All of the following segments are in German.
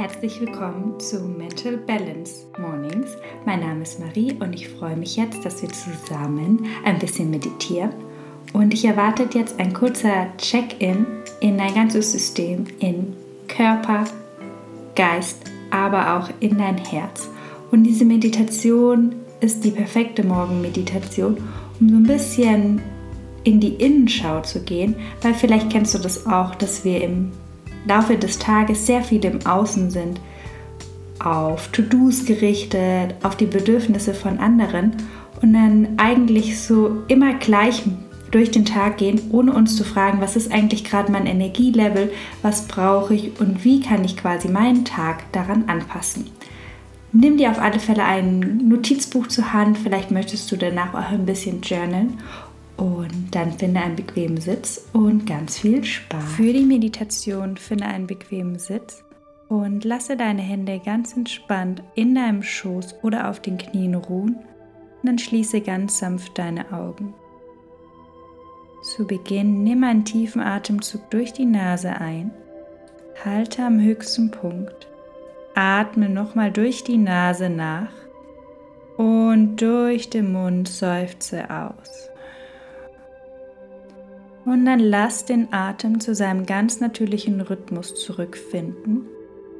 Herzlich willkommen zu Mental Balance Mornings. Mein Name ist Marie und ich freue mich jetzt, dass wir zusammen ein bisschen meditieren. Und ich erwartet jetzt ein kurzer Check-in in dein ganzes System, in Körper, Geist, aber auch in dein Herz. Und diese Meditation ist die perfekte Morgenmeditation, um so ein bisschen in die Innenschau zu gehen, weil vielleicht kennst du das auch, dass wir im Laufe des Tages sehr viel im Außen sind, auf To-Dos gerichtet, auf die Bedürfnisse von anderen und dann eigentlich so immer gleich durch den Tag gehen, ohne uns zu fragen, was ist eigentlich gerade mein Energielevel, was brauche ich und wie kann ich quasi meinen Tag daran anpassen. Nimm dir auf alle Fälle ein Notizbuch zur Hand, vielleicht möchtest du danach auch ein bisschen journalen und dann finde einen bequemen Sitz und ganz viel Spaß. Für die Meditation finde einen bequemen Sitz und lasse deine Hände ganz entspannt in deinem Schoß oder auf den Knien ruhen und dann schließe ganz sanft deine Augen. Zu Beginn nimm einen tiefen Atemzug durch die Nase ein, halte am höchsten Punkt, atme nochmal durch die Nase nach und durch den Mund seufze aus. Und dann lass den Atem zu seinem ganz natürlichen Rhythmus zurückfinden,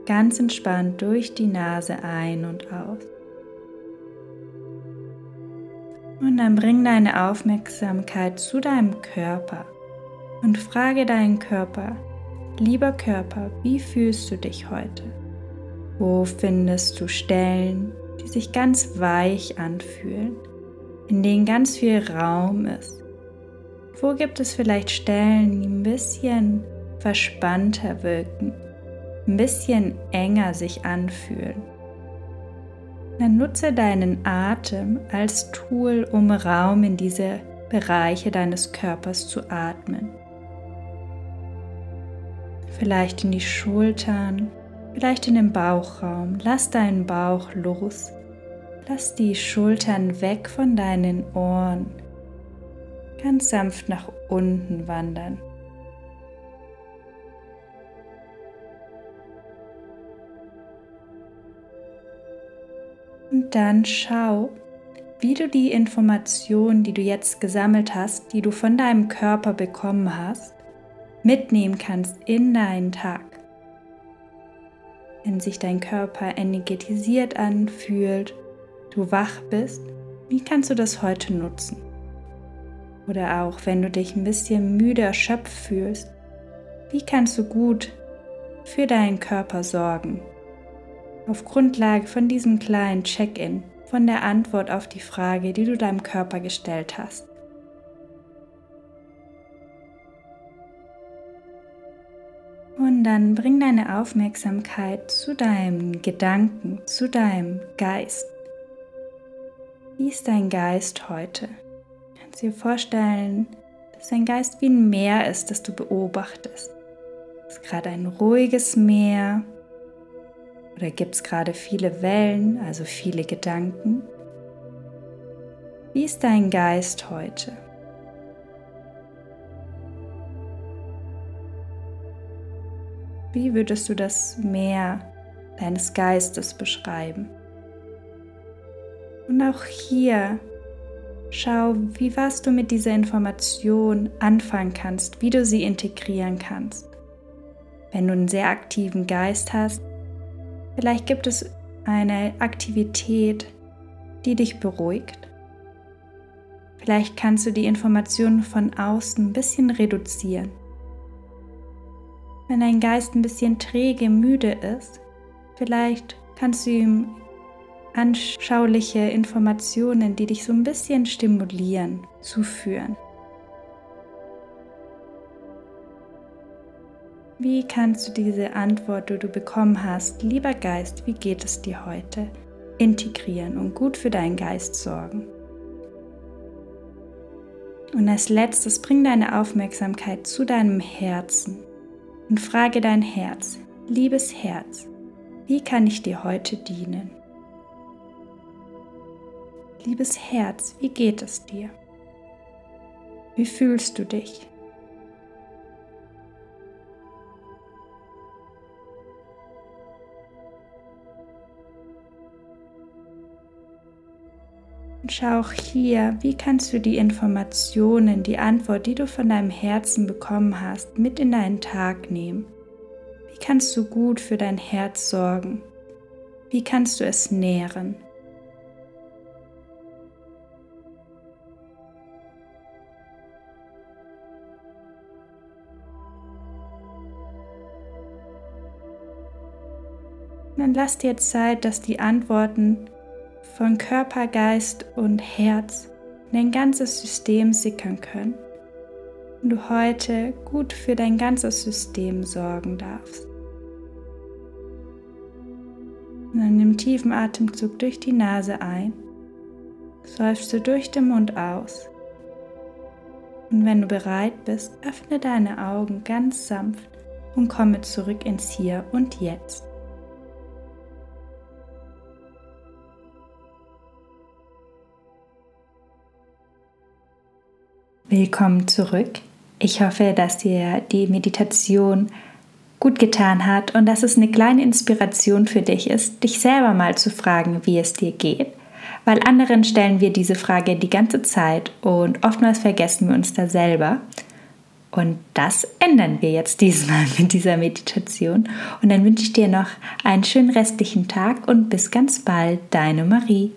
ganz entspannt durch die Nase ein und aus. Und dann bring deine Aufmerksamkeit zu deinem Körper und frage deinen Körper, lieber Körper, wie fühlst du dich heute? Wo findest du Stellen, die sich ganz weich anfühlen, in denen ganz viel Raum ist? Wo gibt es vielleicht Stellen, die ein bisschen verspannter wirken, ein bisschen enger sich anfühlen? Dann nutze deinen Atem als Tool, um Raum in diese Bereiche deines Körpers zu atmen. Vielleicht in die Schultern, vielleicht in den Bauchraum. Lass deinen Bauch los. Lass die Schultern weg von deinen Ohren ganz sanft nach unten wandern. Und dann schau, wie du die Informationen, die du jetzt gesammelt hast, die du von deinem Körper bekommen hast, mitnehmen kannst in deinen Tag. Wenn sich dein Körper energetisiert anfühlt, du wach bist, wie kannst du das heute nutzen? Oder auch wenn du dich ein bisschen müde erschöpft fühlst, wie kannst du gut für deinen Körper sorgen? Auf Grundlage von diesem kleinen Check-in, von der Antwort auf die Frage, die du deinem Körper gestellt hast. Und dann bring deine Aufmerksamkeit zu deinem Gedanken, zu deinem Geist. Wie ist dein Geist heute? Kannst dir vorstellen, dass dein Geist wie ein Meer ist, das du beobachtest. Ist gerade ein ruhiges Meer oder gibt es gerade viele Wellen, also viele Gedanken? Wie ist dein Geist heute? Wie würdest du das Meer deines Geistes beschreiben? Und auch hier Schau, wie was du mit dieser Information anfangen kannst, wie du sie integrieren kannst. Wenn du einen sehr aktiven Geist hast, vielleicht gibt es eine Aktivität, die dich beruhigt. Vielleicht kannst du die Informationen von außen ein bisschen reduzieren. Wenn dein Geist ein bisschen träge, müde ist, vielleicht kannst du ihm anschauliche Informationen, die dich so ein bisschen stimulieren, zuführen. Wie kannst du diese Antwort, die du bekommen hast, lieber Geist, wie geht es dir heute, integrieren und gut für deinen Geist sorgen? Und als letztes bring deine Aufmerksamkeit zu deinem Herzen und frage dein Herz, liebes Herz, wie kann ich dir heute dienen? Liebes Herz, wie geht es dir? Wie fühlst du dich? Und schau auch hier, wie kannst du die Informationen, die Antwort, die du von deinem Herzen bekommen hast, mit in deinen Tag nehmen? Wie kannst du gut für dein Herz sorgen? Wie kannst du es nähren? Dann lass dir Zeit, dass die Antworten von Körper, Geist und Herz in dein ganzes System sickern können und du heute gut für dein ganzes System sorgen darfst. Und dann nimm tiefen Atemzug durch die Nase ein, seufst du durch den Mund aus. Und wenn du bereit bist, öffne deine Augen ganz sanft und komme zurück ins Hier und Jetzt. Willkommen zurück. Ich hoffe, dass dir die Meditation gut getan hat und dass es eine kleine Inspiration für dich ist, dich selber mal zu fragen, wie es dir geht. Weil anderen stellen wir diese Frage die ganze Zeit und oftmals vergessen wir uns da selber. Und das ändern wir jetzt diesmal mit dieser Meditation. Und dann wünsche ich dir noch einen schönen restlichen Tag und bis ganz bald, deine Marie.